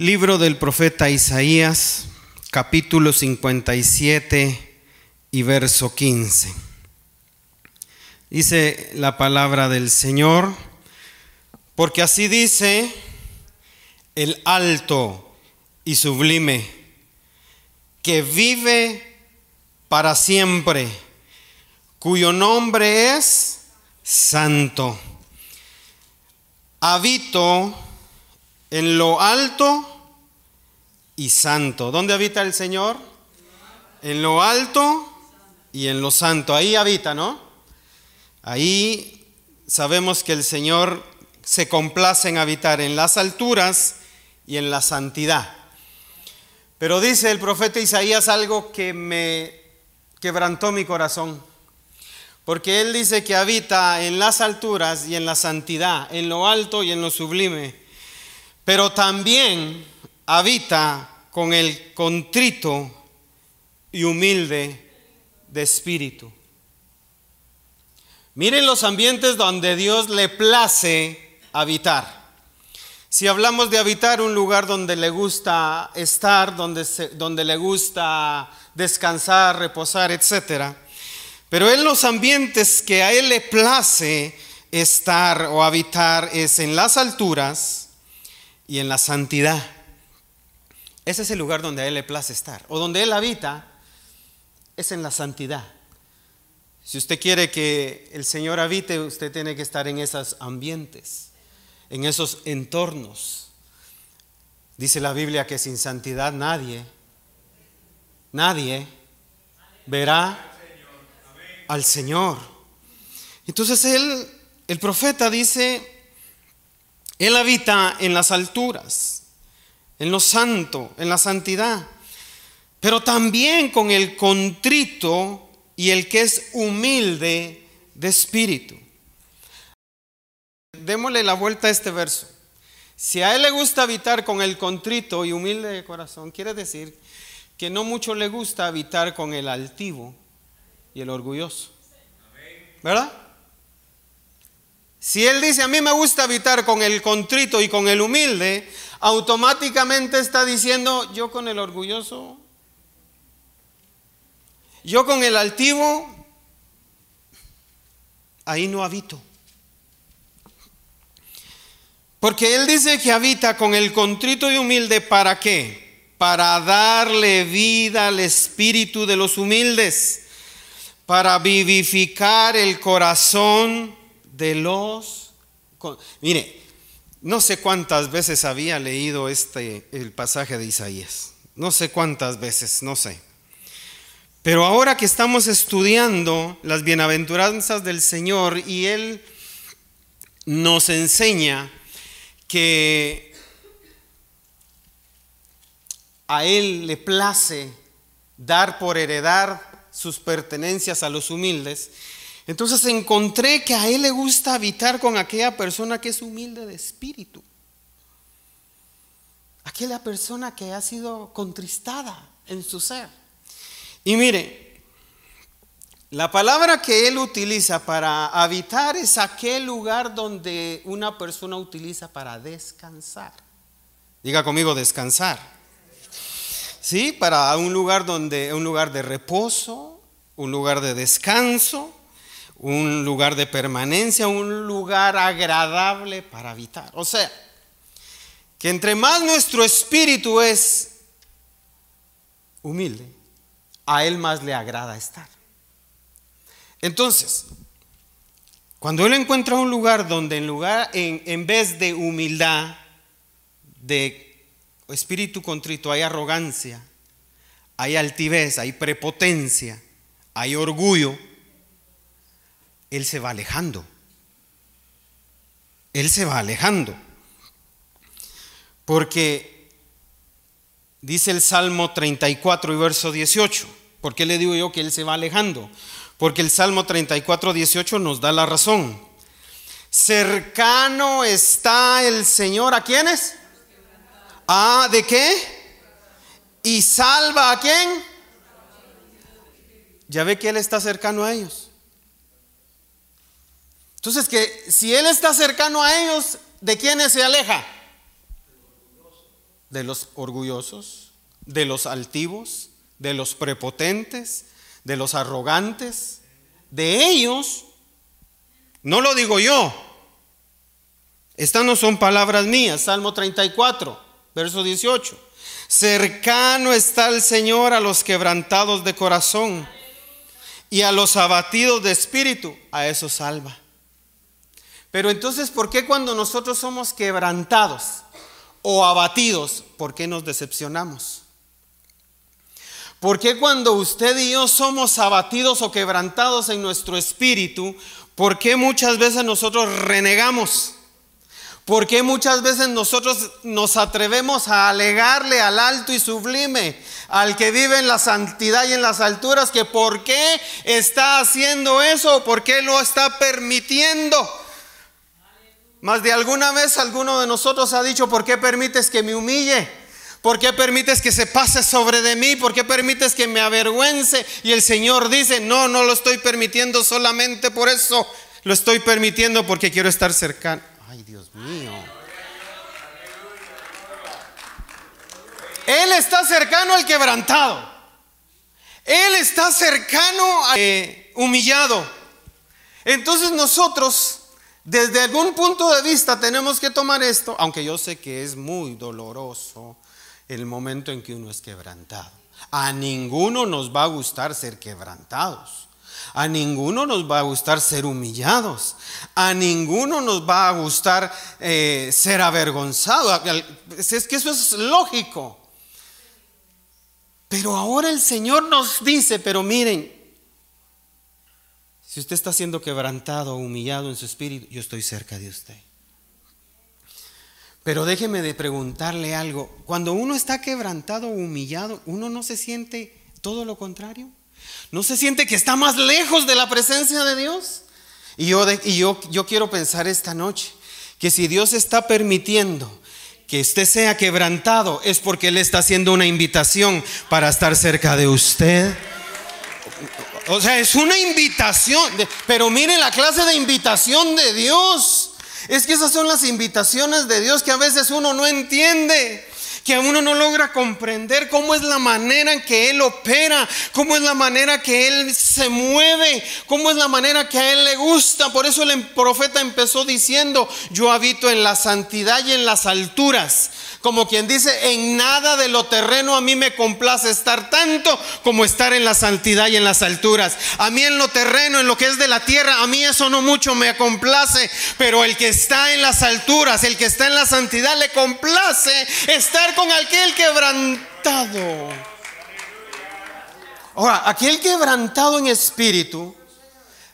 Libro del profeta Isaías, capítulo 57 y verso 15. Dice la palabra del Señor, porque así dice el alto y sublime, que vive para siempre, cuyo nombre es santo. Habito en lo alto y santo. ¿Dónde habita el Señor? En lo alto y en lo santo. Ahí habita, ¿no? Ahí sabemos que el Señor se complace en habitar en las alturas y en la santidad. Pero dice el profeta Isaías algo que me quebrantó mi corazón. Porque él dice que habita en las alturas y en la santidad, en lo alto y en lo sublime pero también habita con el contrito y humilde de espíritu. Miren los ambientes donde Dios le place habitar. Si hablamos de habitar un lugar donde le gusta estar, donde, donde le gusta descansar, reposar, etc. Pero en los ambientes que a Él le place estar o habitar es en las alturas, y en la santidad. Ese es el lugar donde a Él le place estar. O donde Él habita es en la santidad. Si usted quiere que el Señor habite, usted tiene que estar en esos ambientes, en esos entornos. Dice la Biblia que sin santidad nadie, nadie verá al Señor. Entonces él, el profeta dice, él habita en las alturas, en lo santo, en la santidad, pero también con el contrito y el que es humilde de espíritu. Démosle la vuelta a este verso. Si a Él le gusta habitar con el contrito y humilde de corazón, quiere decir que no mucho le gusta habitar con el altivo y el orgulloso. ¿Verdad? Si él dice, a mí me gusta habitar con el contrito y con el humilde, automáticamente está diciendo, yo con el orgulloso, yo con el altivo, ahí no habito. Porque él dice que habita con el contrito y humilde, ¿para qué? Para darle vida al espíritu de los humildes, para vivificar el corazón de los... Mire, no sé cuántas veces había leído este, el pasaje de Isaías. No sé cuántas veces, no sé. Pero ahora que estamos estudiando las bienaventuranzas del Señor y Él nos enseña que a Él le place dar por heredar sus pertenencias a los humildes, entonces encontré que a Él le gusta habitar con aquella persona que es humilde de espíritu. Aquella persona que ha sido contristada en su ser. Y mire, la palabra que Él utiliza para habitar es aquel lugar donde una persona utiliza para descansar. Diga conmigo, descansar. Sí, para un lugar donde, un lugar de reposo, un lugar de descanso un lugar de permanencia, un lugar agradable para habitar. O sea, que entre más nuestro espíritu es humilde, a Él más le agrada estar. Entonces, cuando Él encuentra un lugar donde en, lugar, en, en vez de humildad, de espíritu contrito, hay arrogancia, hay altivez, hay prepotencia, hay orgullo, él se va alejando. Él se va alejando. Porque dice el Salmo 34 y verso 18. ¿Por qué le digo yo que Él se va alejando? Porque el Salmo 34, 18 nos da la razón. Cercano está el Señor a quiénes? ¿A de qué? ¿Y salva a quién? Ya ve que Él está cercano a ellos. Entonces, que si Él está cercano a ellos, ¿de quiénes se aleja? de los orgullosos, de los altivos, de los prepotentes, de los arrogantes, de ellos, no lo digo yo, estas no son palabras mías, Salmo 34, verso 18. Cercano está el Señor a los quebrantados de corazón y a los abatidos de espíritu, a eso salva. Pero entonces, ¿por qué cuando nosotros somos quebrantados o abatidos, por qué nos decepcionamos? ¿Por qué cuando usted y yo somos abatidos o quebrantados en nuestro espíritu, por qué muchas veces nosotros renegamos? ¿Por qué muchas veces nosotros nos atrevemos a alegarle al alto y sublime, al que vive en la santidad y en las alturas, que por qué está haciendo eso, por qué lo está permitiendo? Más de alguna vez alguno de nosotros ha dicho, ¿por qué permites que me humille? ¿Por qué permites que se pase sobre de mí? ¿Por qué permites que me avergüence? Y el Señor dice, no, no lo estoy permitiendo solamente por eso. Lo estoy permitiendo porque quiero estar cercano. Ay, Dios mío. Él está cercano al quebrantado. Él está cercano al humillado. Entonces nosotros desde algún punto de vista tenemos que tomar esto, aunque yo sé que es muy doloroso el momento en que uno es quebrantado. A ninguno nos va a gustar ser quebrantados. A ninguno nos va a gustar ser humillados. A ninguno nos va a gustar eh, ser avergonzado. Es que eso es lógico. Pero ahora el Señor nos dice, pero miren, si usted está siendo quebrantado humillado en su espíritu, yo estoy cerca de usted. Pero déjeme de preguntarle algo. Cuando uno está quebrantado humillado, ¿uno no se siente todo lo contrario? ¿No se siente que está más lejos de la presencia de Dios? Y yo, y yo, yo quiero pensar esta noche que si Dios está permitiendo que usted sea quebrantado, es porque Él está haciendo una invitación para estar cerca de usted. O sea, es una invitación. pero miren la clase de invitación de Dios. Es que esas son las invitaciones de Dios que a veces uno no entiende que uno no logra comprender cómo es la manera en que Él opera, cómo es la manera que Él se mueve, cómo es la manera que a Él le gusta. Por eso el profeta empezó diciendo, yo habito en la santidad y en las alturas. Como quien dice, en nada de lo terreno a mí me complace estar tanto como estar en la santidad y en las alturas. A mí en lo terreno, en lo que es de la tierra, a mí eso no mucho me complace, pero el que está en las alturas, el que está en la santidad, le complace estar con aquel quebrantado. Ahora, aquel quebrantado en espíritu,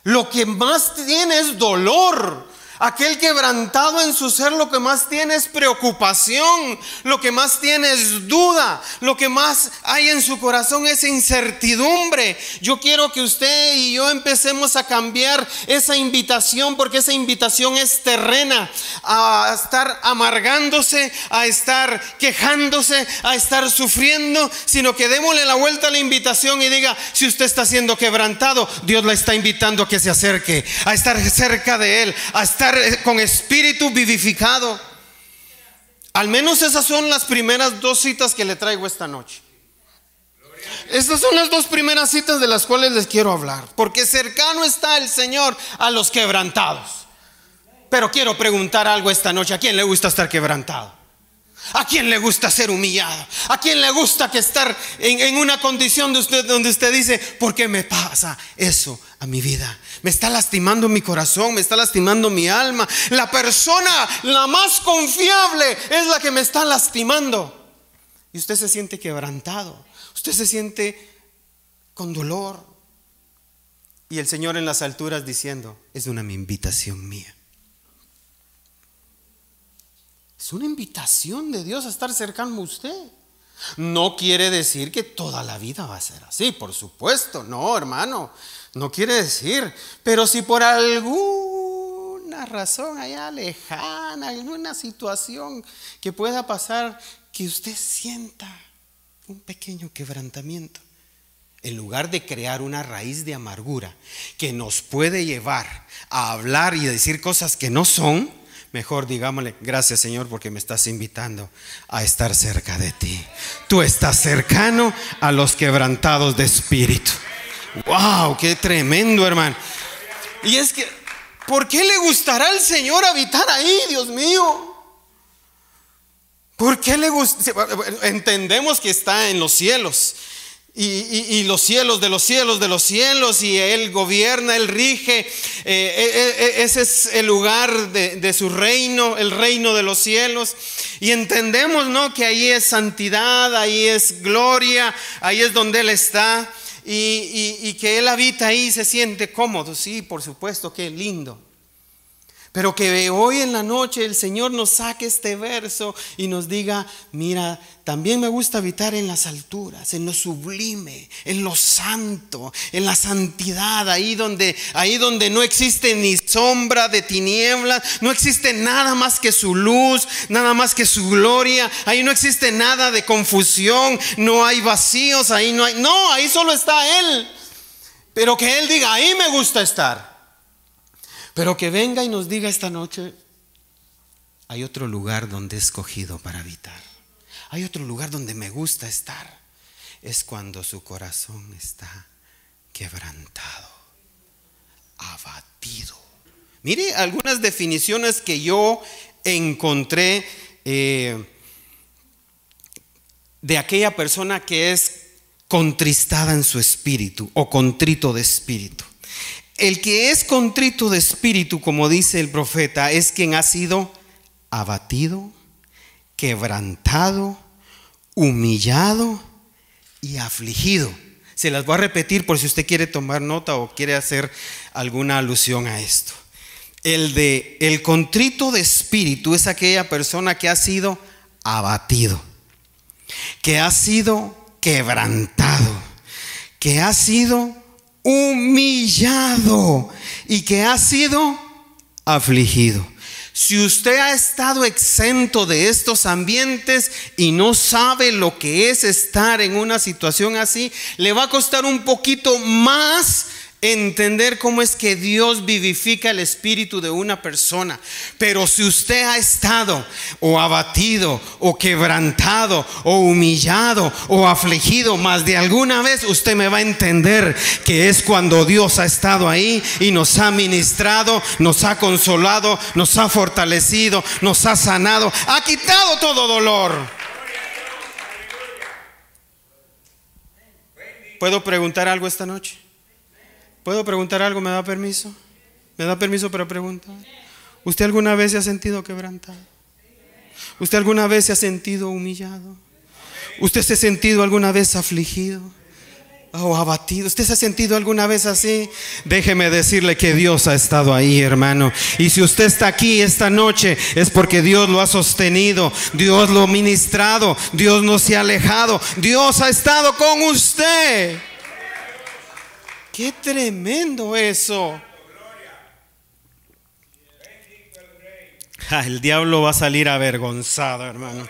lo que más tiene es dolor. Aquel quebrantado en su ser lo que más tiene es preocupación, lo que más tiene es duda, lo que más hay en su corazón es incertidumbre. Yo quiero que usted y yo empecemos a cambiar esa invitación porque esa invitación es terrena, a estar amargándose, a estar quejándose, a estar sufriendo, sino que démosle la vuelta a la invitación y diga, si usted está siendo quebrantado, Dios la está invitando a que se acerque, a estar cerca de Él, a estar eh, con espíritu vivificado. Al menos esas son las primeras dos citas que le traigo esta noche. Estas son las dos primeras citas de las cuales les quiero hablar. Porque cercano está el Señor a los quebrantados. Pero quiero preguntar algo esta noche. ¿A quién le gusta estar quebrantado? ¿A quién le gusta ser humillado? ¿A quién le gusta que estar en, una condición de usted donde usted dice, ¿por qué me pasa eso a mi vida? Me está lastimando mi corazón, me está lastimando mi alma. La persona, la más confiable, es la que me está lastimando. Y usted se siente quebrantado, usted se siente con dolor. Y el Señor en las alturas diciendo, es una invitación mía. Es una invitación de Dios a estar cercano a usted. No quiere decir que toda la vida va a ser así, por supuesto, no, hermano, no quiere decir, pero si por alguna razón allá lejana, alguna situación que pueda pasar, que usted sienta un pequeño quebrantamiento, en lugar de crear una raíz de amargura que nos puede llevar a hablar y decir cosas que no son, Mejor digámosle, gracias Señor porque me estás invitando a estar cerca de ti. Tú estás cercano a los quebrantados de espíritu. ¡Wow! ¡Qué tremendo, hermano! Y es que, ¿por qué le gustará al Señor habitar ahí, Dios mío? ¿Por qué le gusta? Entendemos que está en los cielos y, los cielos de los cielos de los cielos y Él gobierna, Él rige. Eh, eh, eh, ese es el lugar de, su reino, el reino de los cielos. Y entendemos, ¿no? Que ahí es santidad, ahí es gloria, ahí es donde Él está. Y, y que Él habita ahí y se siente cómodo. Sí, por supuesto, qué lindo. Pero que hoy en la noche el Señor nos saque este verso y nos diga, mira, también me gusta habitar en las alturas, en lo sublime, en lo santo, en la santidad, ahí donde, ahí donde no existe ni sombra de tinieblas, no existe nada más que su luz, nada más que su gloria, ahí no existe nada de confusión, no hay vacíos, ahí no hay, no, ahí solo está Él. Pero que Él diga, ahí me gusta estar. Pero que venga y nos diga esta noche, hay otro lugar donde he escogido para habitar. Hay otro lugar donde me gusta estar. Es cuando su corazón está quebrantado, abatido. Mire algunas definiciones que yo encontré eh, de aquella persona que es contristada en su espíritu o contrito de espíritu. El que es contrito de espíritu, como dice el profeta, es quien ha sido abatido, quebrantado, humillado y afligido. Se las voy a repetir por si usted quiere tomar nota o quiere hacer alguna alusión a esto. El de el contrito de espíritu es aquella persona que ha sido abatido, que ha sido quebrantado, que ha sido humillado y que ha sido afligido. Si usted ha estado exento de estos ambientes y no sabe lo que es estar en una situación así, le va a costar un poquito más entender cómo es que Dios vivifica el espíritu de una persona. Pero si usted ha estado o abatido o quebrantado o humillado o afligido más de alguna vez, usted me va a entender que es cuando Dios ha estado ahí y nos ha ministrado, nos ha consolado, nos ha fortalecido, nos ha sanado, ha quitado todo dolor. ¿Puedo preguntar algo esta noche? ¿Puedo preguntar algo? ¿Me da permiso? ¿Me da permiso para preguntar? ¿Usted alguna vez se ha sentido quebrantado? ¿Usted alguna vez se ha sentido humillado? ¿Usted se ha sentido alguna vez afligido? o abatido. ¿Usted se ha sentido alguna vez así? Déjeme decirle que Dios ha estado ahí, hermano. Y si usted está aquí esta noche es porque Dios lo ha sostenido, Dios lo ha ministrado, Dios no se ha alejado, Dios ha estado con usted. Qué tremendo eso. el diablo va a salir avergonzado, hermano.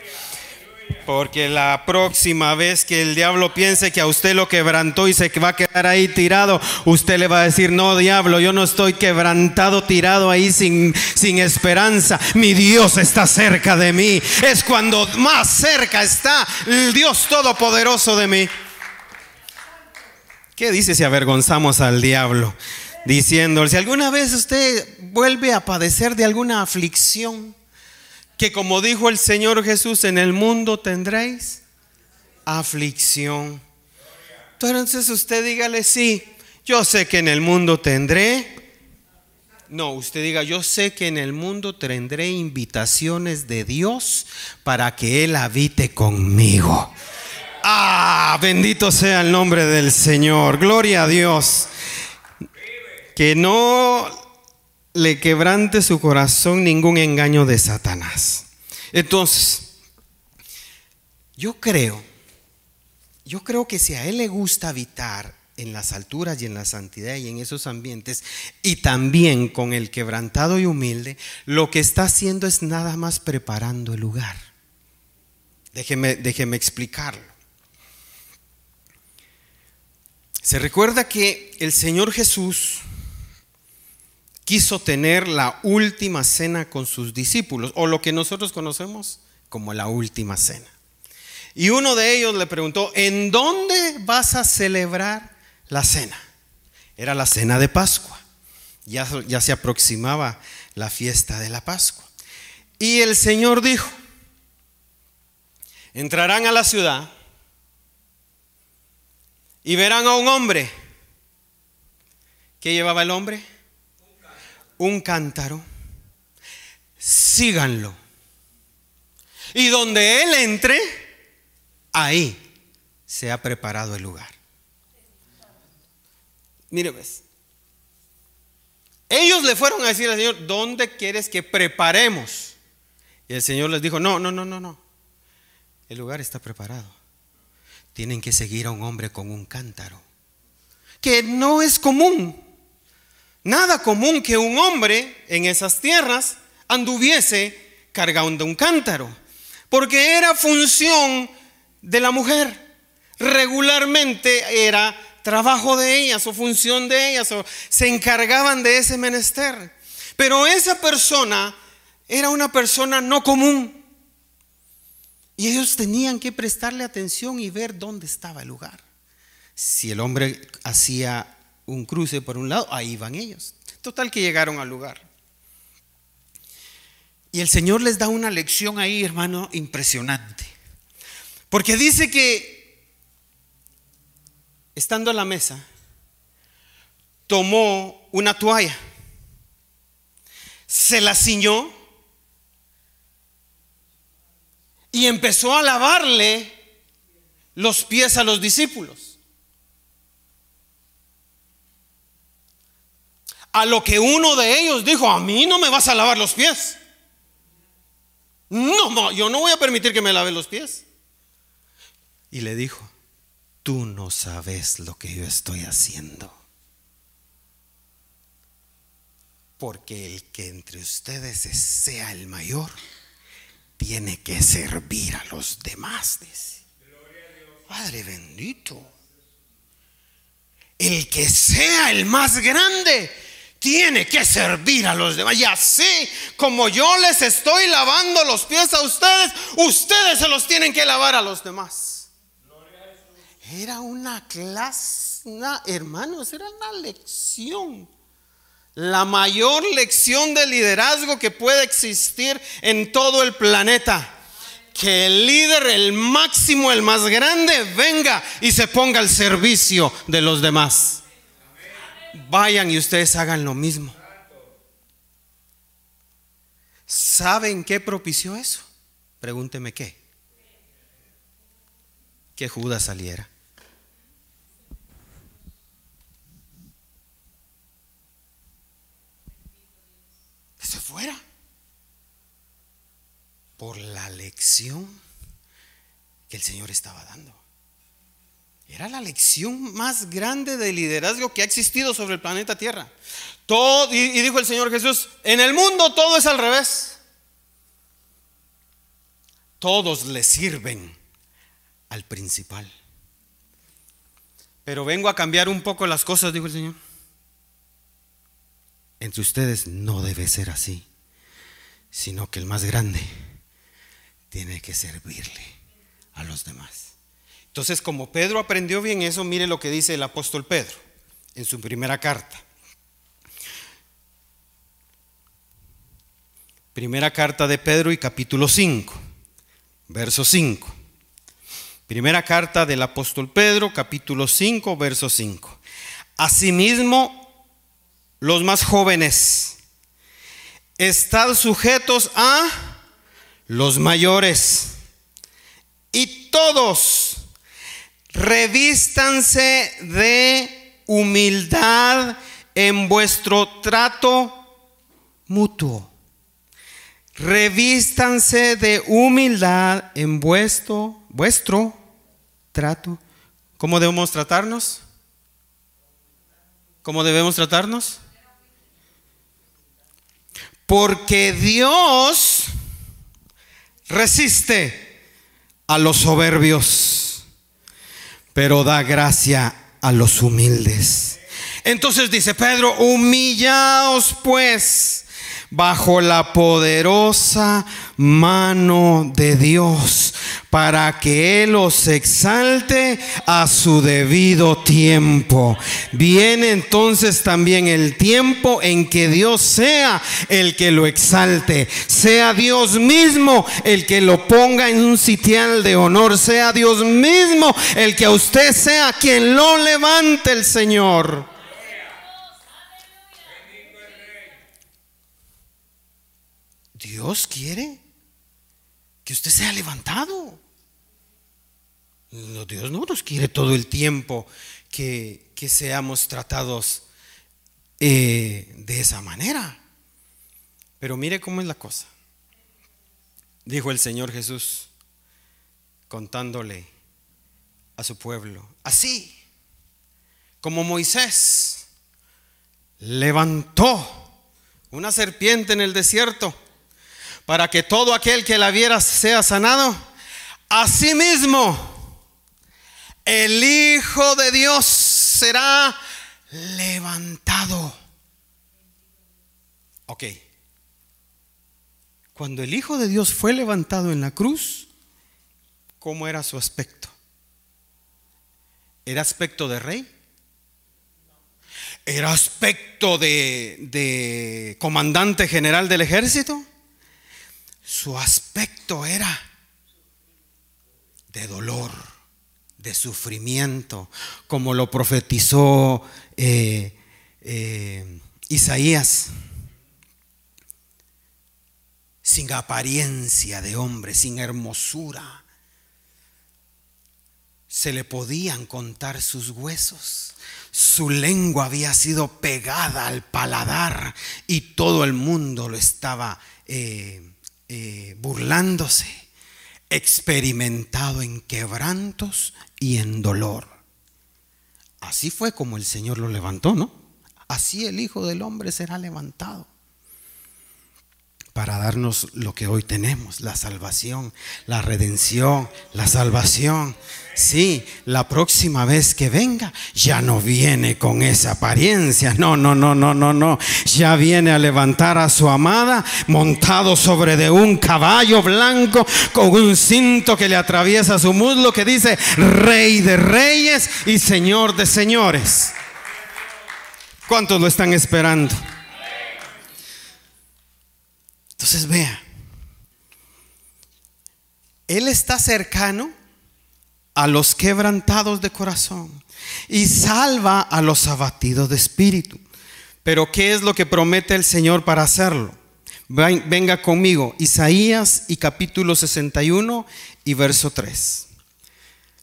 Porque la próxima vez que el diablo piense que a usted lo quebrantó y se va a quedar ahí tirado, usted le va a decir, no, diablo, yo no estoy quebrantado, tirado ahí sin, sin esperanza. Mi Dios está cerca de mí. Es cuando más cerca está el Dios Todopoderoso de mí. ¿Qué dice si avergonzamos al diablo? Diciendo, si alguna vez usted vuelve a padecer de alguna aflicción, que como dijo el Señor Jesús, en el mundo tendréis aflicción. Entonces usted dígale, sí, yo sé que en el mundo tendré. No, usted diga, yo sé que en el mundo tendré invitaciones de Dios para que Él habite conmigo. Ah, bendito sea el nombre del Señor. Gloria a Dios. Que no le quebrante su corazón ningún engaño de Satanás. Entonces, yo creo, yo creo que si a él le gusta habitar en las alturas y en la santidad y en esos ambientes, y también con el quebrantado y humilde, lo que está haciendo es nada más preparando el lugar. Déjeme, déjeme explicarlo. Se recuerda que el Señor Jesús quiso tener la última cena con sus discípulos, o lo que nosotros conocemos como la última cena. Y uno de ellos le preguntó, ¿en dónde vas a celebrar la cena? Era la cena de Pascua. Ya, ya se aproximaba la fiesta de la Pascua. Y el Señor dijo, entrarán a la ciudad y verán a un hombre. ¿Qué llevaba el hombre? Un cántaro. Síganlo. Y donde Él entre, ahí se ha preparado el lugar. Mire, ves. Ellos le fueron a decir al Señor, ¿dónde quieres que preparemos? Y el Señor les dijo, no, no, no, no, no. El lugar está preparado tienen que seguir a un hombre con un cántaro, que no es común, nada común que un hombre en esas tierras anduviese cargando un cántaro, porque era función de la mujer, regularmente era trabajo de ellas o función de ellas, o se encargaban de ese menester. Pero esa persona era una persona no común. Y ellos tenían que prestarle atención y ver dónde estaba el lugar. Si el hombre hacía un cruce por un lado, ahí van ellos. Total que llegaron al lugar. Y el Señor les da una lección ahí, hermano, impresionante. Porque dice que, estando a la mesa, tomó una toalla, se la ciñó y empezó a lavarle los pies a los discípulos. A lo que uno de ellos dijo, a mí no me vas a lavar los pies. No, yo no voy a permitir que me lave los pies. Y le dijo, tú no sabes lo que yo estoy haciendo. Porque el que entre ustedes sea el mayor tiene que servir a los demás. Padre bendito. El que sea el más grande tiene que servir a los demás. Y así como yo les estoy lavando los pies a ustedes, ustedes se los tienen que lavar a los demás. Era una clase, hermanos, era una lección la mayor lección de liderazgo que puede existir en todo el planeta. Que el líder, el máximo, el más grande, venga y se ponga al servicio de los demás. Vayan y ustedes hagan lo mismo. ¿Saben qué propició eso? Pregúnteme qué. Que Judas saliera. Se fuera. Por la lección que el Señor estaba dando. Era la lección más grande de liderazgo que ha existido sobre el planeta Tierra. Todo, y, y dijo el Señor Jesús, en el mundo todo es al revés. Todos le sirven al principal. Pero vengo a cambiar un poco las cosas, dijo el Señor entre ustedes no debe ser así, sino que el más grande tiene que servirle a los demás. Entonces, como Pedro aprendió bien eso, mire lo que dice el apóstol Pedro en su primera carta. Primera carta de Pedro y capítulo 5, verso 5. Primera carta del apóstol Pedro, capítulo 5, verso 5. Asimismo, los más jóvenes, están sujetos a los mayores. Y todos revístanse de humildad en vuestro trato mutuo. Revístanse de humildad en vuestro, vuestro trato. ¿Cómo debemos tratarnos? ¿Cómo debemos tratarnos? Porque Dios resiste a los soberbios, pero da gracia a los humildes. Entonces dice Pedro, humillaos pues bajo la poderosa mano de Dios para que Él os exalte a su debido tiempo. Viene entonces también el tiempo en que Dios sea el que lo exalte, sea Dios mismo el que lo ponga en un sitial de honor, sea Dios mismo el que a usted sea quien lo levante el Señor. Dios quiere que usted sea levantado. Dios no nos quiere todo el tiempo que, seamos tratados eh, de esa manera. Pero mire cómo es la cosa. Dijo el Señor Jesús contándole a su pueblo, así como Moisés levantó una serpiente en el desierto para que todo aquel que la viera sea sanado. Asimismo, el Hijo de Dios será levantado. Ok. Cuando el Hijo de Dios fue levantado en la cruz, ¿cómo era su aspecto? ¿Era aspecto de rey? ¿Era aspecto de, de comandante general del ejército? Su aspecto era de dolor, de sufrimiento, como lo profetizó eh, eh, Isaías, sin apariencia de hombre, sin hermosura. Se le podían contar sus huesos. Su lengua había sido pegada al paladar y todo el mundo lo estaba eh, eh, burlándose, experimentado en quebrantos y en dolor. Así fue como el Señor lo levantó, ¿no? Así el Hijo del Hombre será levantado para darnos lo que hoy tenemos, la salvación, la redención, la salvación. Sí, la próxima vez que venga ya no viene con esa apariencia. No, no, no, no, no, no. Ya viene a levantar a su amada montado sobre de un caballo blanco con un cinto que le atraviesa su muslo que dice Rey de Reyes y Señor de Señores. ¿Cuántos lo están esperando? Entonces vea, Él está cercano a los quebrantados de corazón y salva a los abatidos de espíritu. Pero ¿qué es lo que promete el Señor para hacerlo? Venga conmigo, Isaías y capítulo 61 y verso 3.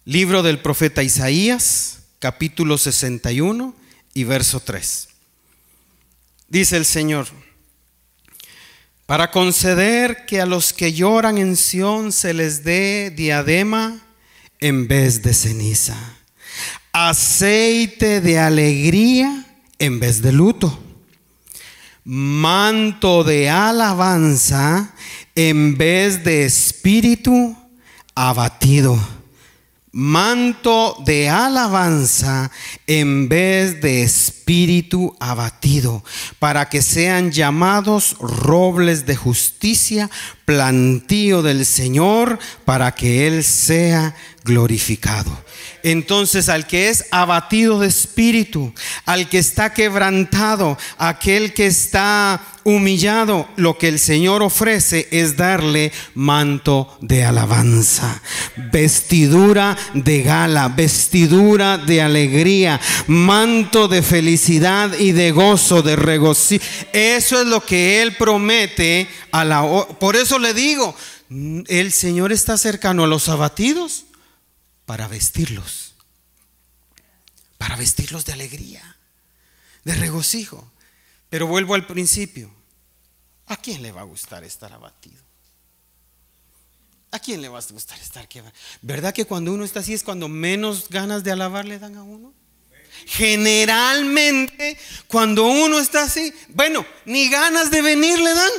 Libro del profeta Isaías, capítulo 61 y verso 3. Dice el Señor, para conceder que a los que lloran en Sión se les dé diadema en vez de ceniza, aceite de alegría en vez de luto, manto de alabanza en vez de espíritu abatido, manto de alabanza en vez de espíritu abatido, para que sean llamados robles de justicia, plantío del Señor, para que Él sea glorificado. Entonces al que es abatido de espíritu, al que está quebrantado, aquel que está humillado, lo que el Señor ofrece es darle manto de alabanza, vestidura de gala, vestidura de alegría, manto de felicidad y de gozo, de regocijo. Eso es lo que Él promete a la... Por eso le digo, el Señor está cercano a los abatidos para vestirlos, para vestirlos de alegría, de regocijo. Pero vuelvo al principio, ¿a quién le va a gustar estar abatido? ¿A quién le va a gustar estar quebrado? ¿Verdad que cuando uno está así es cuando menos ganas de alabar le dan a uno? Generalmente, cuando uno está así, bueno, ni ganas de venir le dan.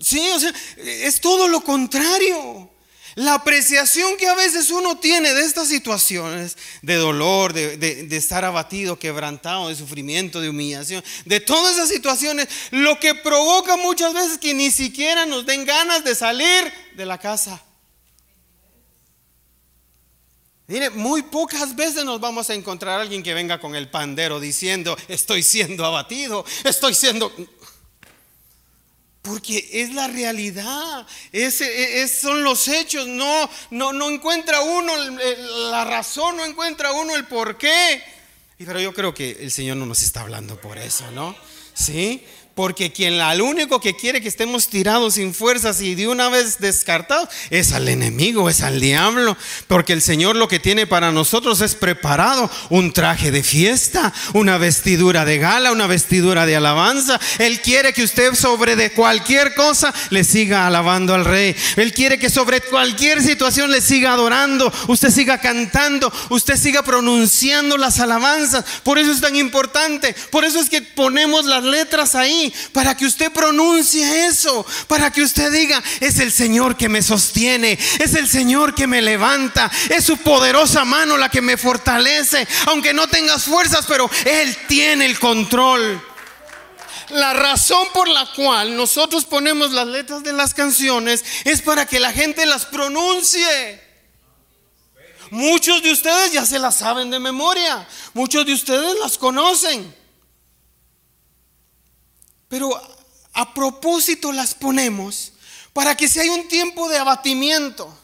Sí, o sea, es todo lo contrario. La apreciación que a veces uno tiene de estas situaciones, de dolor, de, estar abatido, quebrantado, de sufrimiento, de humillación, de todas esas situaciones, lo que provoca muchas veces que ni siquiera nos den ganas de salir de la casa. Mire, muy pocas veces nos vamos a encontrar a alguien que venga con el pandero diciendo, estoy siendo abatido, estoy siendo... Porque es la realidad, es, son los hechos, no, no, no encuentra uno la razón, no encuentra uno el por qué. Pero yo creo que el Señor no nos está hablando por eso, ¿no? ¿Sí? Porque quien al único que quiere que estemos tirados sin fuerzas y de una vez descartados es al enemigo, es al diablo. Porque el Señor lo que tiene para nosotros es preparado un traje de fiesta, una vestidura de gala, una vestidura de alabanza. Él quiere que usted sobre de cualquier cosa le siga alabando al rey. Él quiere que sobre cualquier situación le siga adorando, usted siga cantando, usted siga pronunciando las alabanzas. Por eso es tan importante. Por eso es que ponemos las letras ahí para que usted pronuncie eso, para que usted diga, es el Señor que me sostiene, es el Señor que me levanta, es su poderosa mano la que me fortalece, aunque no tengas fuerzas, pero Él tiene el control. La razón por la cual nosotros ponemos las letras de las canciones es para que la gente las pronuncie. Muchos de ustedes ya se las saben de memoria, muchos de ustedes las conocen. Pero a propósito las ponemos para que si hay un tiempo de abatimiento,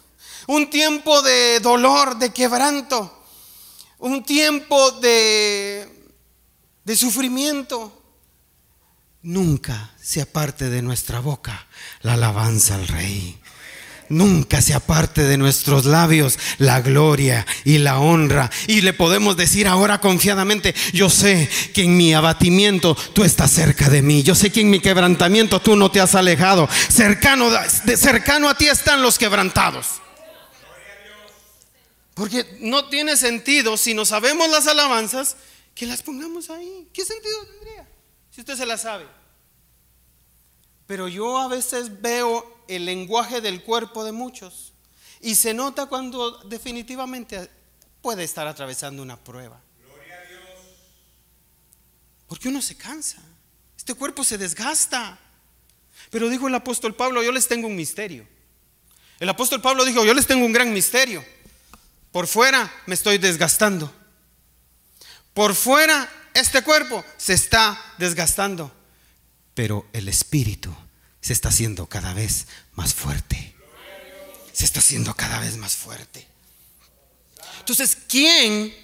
un tiempo de dolor, de quebranto, un tiempo de, de sufrimiento, nunca se aparte de nuestra boca la alabanza al Rey nunca se aparte de nuestros labios la gloria y la honra. Y le podemos decir ahora confiadamente, yo sé que en mi abatimiento tú estás cerca de mí. Yo sé que en mi quebrantamiento tú no te has alejado. Cercano, cercano a ti están los quebrantados. Porque no tiene sentido si no sabemos las alabanzas que las pongamos ahí. ¿Qué sentido tendría? Si usted se las sabe. Pero yo a veces veo el lenguaje del cuerpo de muchos y se nota cuando definitivamente puede estar atravesando una prueba. Porque uno se cansa. Este cuerpo se desgasta. Pero dijo el apóstol Pablo, yo les tengo un misterio. El apóstol Pablo dijo, yo les tengo un gran misterio. Por fuera me estoy desgastando. Por fuera este cuerpo se está desgastando. Pero el espíritu se está haciendo cada vez más fuerte. Se está haciendo cada vez más fuerte. Entonces, ¿quién,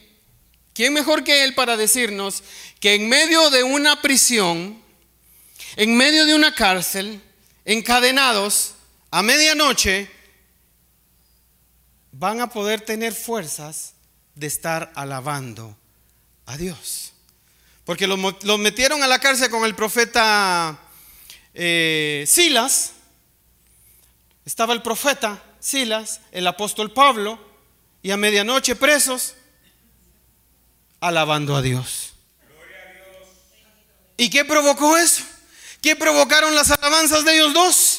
quién mejor que Él para decirnos que en medio de una prisión, en medio de una cárcel, encadenados, a medianoche, van a poder tener fuerzas de estar alabando a Dios? Porque los metieron a la cárcel con el profeta eh, Silas, estaba el profeta Silas, el apóstol Pablo, y a medianoche presos, alabando a Dios. ¿Y qué provocó eso? ¿Qué provocaron las alabanzas de ellos dos?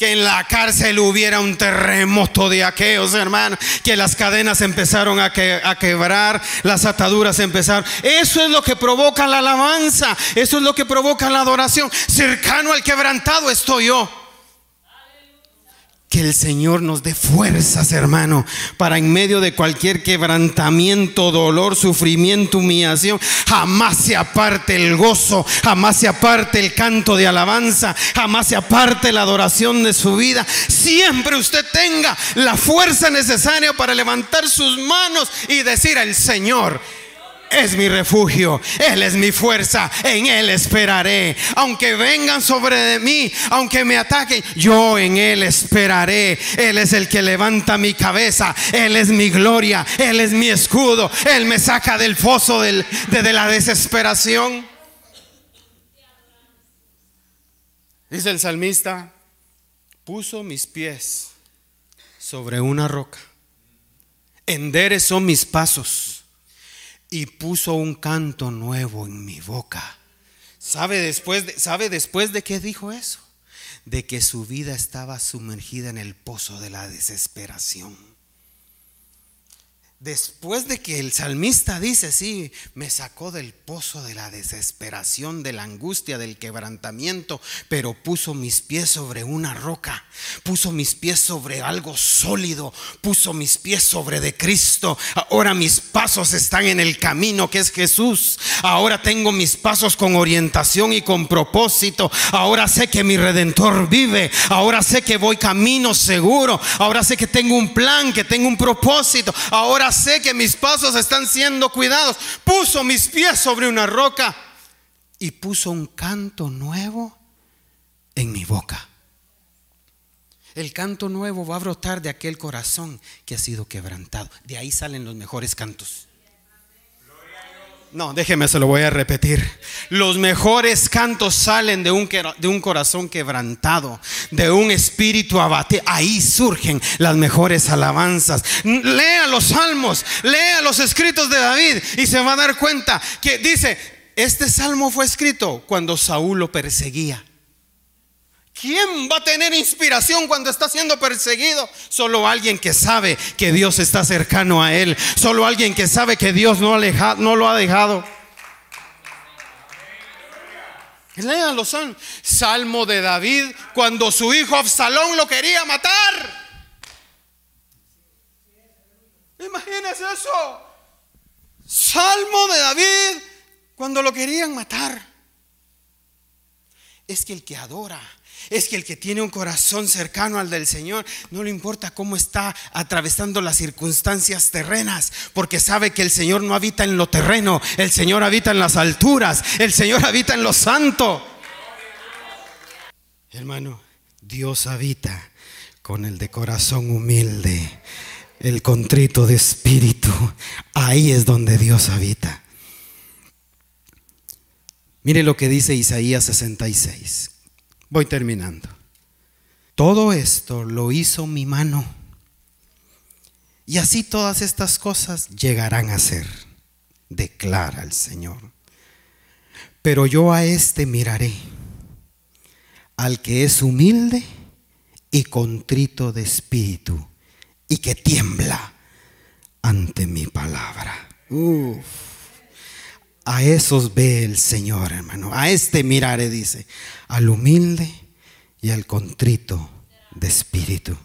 Que en la cárcel hubiera un terremoto de aqueos, hermano, que las cadenas empezaron a, a, quebrar, las ataduras empezaron. Eso es lo que provoca la alabanza, eso es lo que provoca la adoración. Cercano al quebrantado estoy yo. Que el Señor nos dé fuerzas, hermano, para en medio de cualquier quebrantamiento, dolor, sufrimiento, humillación, jamás se aparte el gozo, jamás se aparte el canto de alabanza, jamás se aparte la adoración de su vida. Siempre usted tenga la fuerza necesaria para levantar sus manos y decir al Señor, es mi refugio, Él es mi fuerza, en Él esperaré. Aunque vengan sobre mí, aunque me ataquen, yo en Él esperaré. Él es el que levanta mi cabeza, Él es mi gloria, Él es mi escudo, Él me saca del foso de, de la desesperación. Dice el salmista, puso mis pies sobre una roca, enderezó mis pasos y puso un canto nuevo en mi boca. ¿Sabe después de, ¿Sabe después de qué dijo eso? de que su vida estaba sumergida en el pozo de la desesperación. Después de que el salmista dice, sí, me sacó del pozo de la desesperación, de la angustia, del quebrantamiento, pero puso mis pies sobre una roca, puso mis pies sobre algo sólido, puso mis pies sobre de Cristo. Ahora mis pasos están en el camino que es Jesús. Ahora tengo mis pasos con orientación y con propósito. Ahora sé que mi redentor vive. Ahora sé que voy camino seguro. Ahora sé que tengo un plan, que tengo un propósito. Ahora sé que mis pasos están siendo cuidados. Puso mis pies sobre una roca y puso un canto nuevo en mi boca. El canto nuevo va a brotar de aquel corazón que ha sido quebrantado. De ahí salen los mejores cantos. No, déjeme, se lo voy a repetir. Los mejores cantos salen de un, de un corazón quebrantado, de un espíritu abatido. Ahí surgen las mejores alabanzas. Lea los salmos, lea los escritos de David y se va a dar cuenta que dice, este salmo fue escrito cuando Saúl lo perseguía. ¿Quién va a tener inspiración cuando está siendo perseguido? Solo alguien que sabe que Dios está cercano a él. Solo alguien que sabe que Dios no, lo ha dejado. Léanlo, son Salmo de David cuando su hijo Absalón lo quería matar. Imagínense eso. Salmo de David cuando lo querían matar. Es que el que adora es que el que tiene un corazón cercano al del Señor, no le importa cómo está atravesando las circunstancias terrenas, porque sabe que el Señor no habita en lo terreno, el Señor habita en las alturas, el Señor habita en lo santo. Hermano, Dios habita con el de corazón humilde, el contrito de espíritu. Ahí es donde Dios habita. Mire lo que dice Isaías 66. Voy terminando. Todo esto lo hizo mi mano. Y así todas estas cosas llegarán a ser, declara el Señor. Pero yo a este miraré, al que es humilde y contrito de espíritu y que tiembla ante mi palabra. A esos ve el Señor, hermano. A este miraré, dice al humilde y al contrito de espíritu.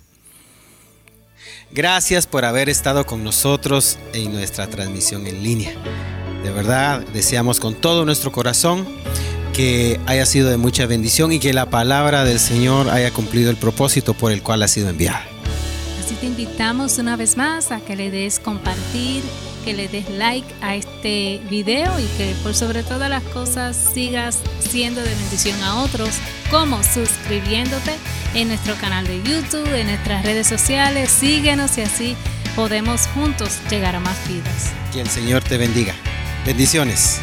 Gracias por haber estado con nosotros en nuestra transmisión en línea. De verdad, deseamos con todo nuestro corazón que haya sido de mucha bendición y que la palabra del Señor haya cumplido el propósito por el cual ha sido enviada. Así te invitamos una vez más a que le des compartir que le des like a este video y que por sobre todas las cosas sigas siendo de bendición a otros, como suscribiéndote en nuestro canal de YouTube, en nuestras redes sociales, síguenos y así podemos juntos llegar a más vidas. Que el Señor te bendiga. Bendiciones.